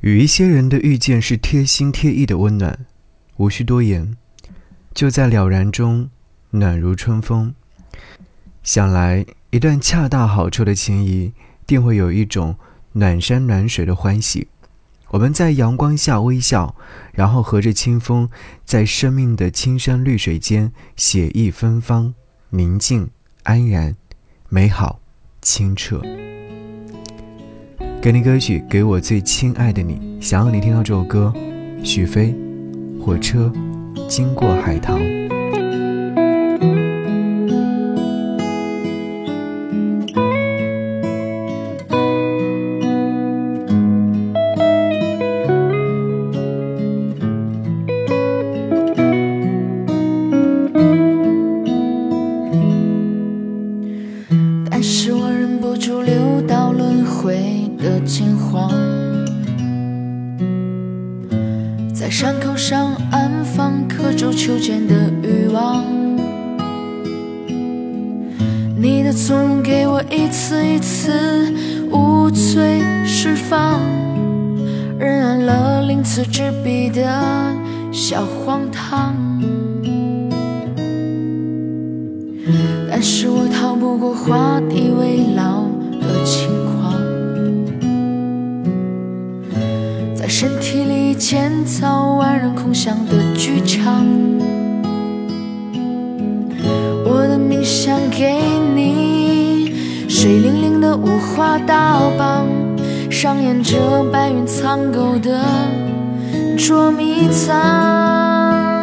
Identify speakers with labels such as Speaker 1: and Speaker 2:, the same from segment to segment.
Speaker 1: 与一些人的遇见是贴心贴意的温暖，无需多言，就在了然中，暖如春风。想来，一段恰到好处的情谊，定会有一种暖山暖水的欢喜。我们在阳光下微笑，然后和着清风，在生命的青山绿水间写意芬芳，宁静安然，美好清澈。给你歌曲，给我最亲爱的你。想要你听到这首歌，许飞，火车经过海棠。
Speaker 2: 惊慌，在伤口上安放刻舟求剑的欲望。你的纵容给我一次一次无罪释放，仍然了鳞次栉比的小荒唐。但是我逃不过画地为牢的情身体里建造万人空巷的剧场，我的命想给你，水灵灵的五花大绑，上演着白云苍狗的捉迷藏。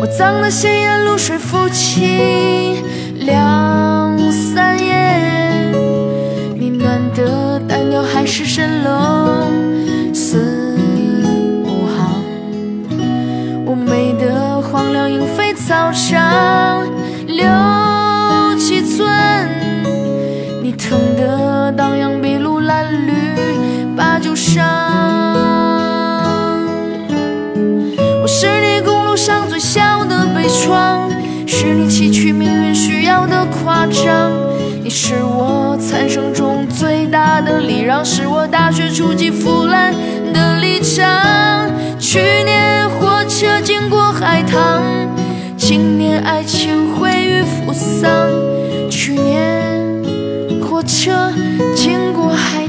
Speaker 2: 我脏的鲜艳露水浮起两三夜，你暖的单调还是蜃楼。早上六七寸，你疼得荡漾，碧路蓝缕把酒伤。我是你公路上最小的悲怆，是你崎岖命运需要的夸张。你是我残生中最大的礼让，是我大学初级腐烂的立场。去年火车经过海棠。今年爱情毁于扶桑，去年火车经过海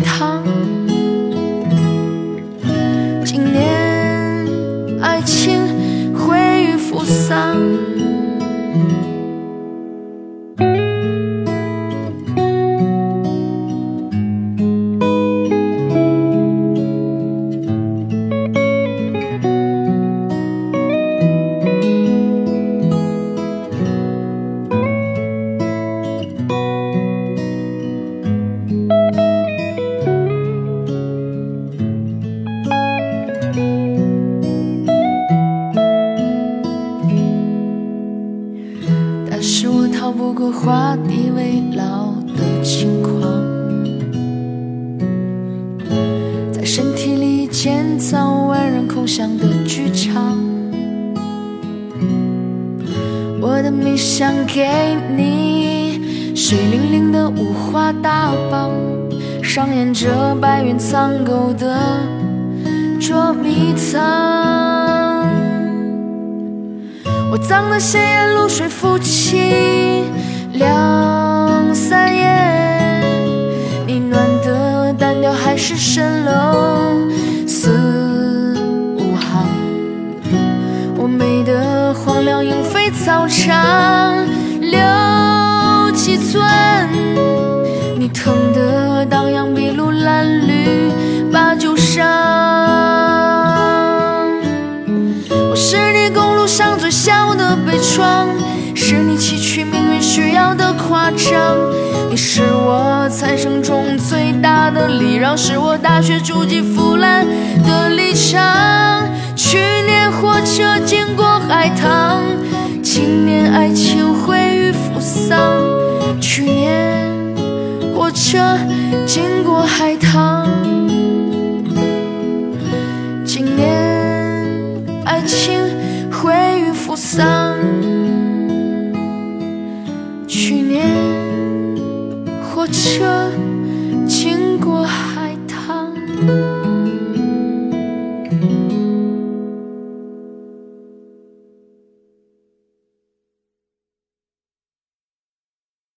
Speaker 2: 逃不过画地为牢的轻狂，在身体里建造万人空巷的剧场。我的理想给你，水灵灵的五花大绑，上演着白云苍狗的捉迷藏。我脏的鲜艳露水浮起。两三夜，你暖的单调还是蜃楼四五行。我美的荒凉莺飞草长六七寸，你疼的荡漾筚路蓝绿把酒伤。我是你公路上最小的悲怆，是你崎岖。需要的夸张，你是我残生中最大的礼让，是我大学初级腐烂的立场。去年火车经过海棠，今年爱情毁于扶桑。去年火车经过海棠，今年爱情毁于扶桑。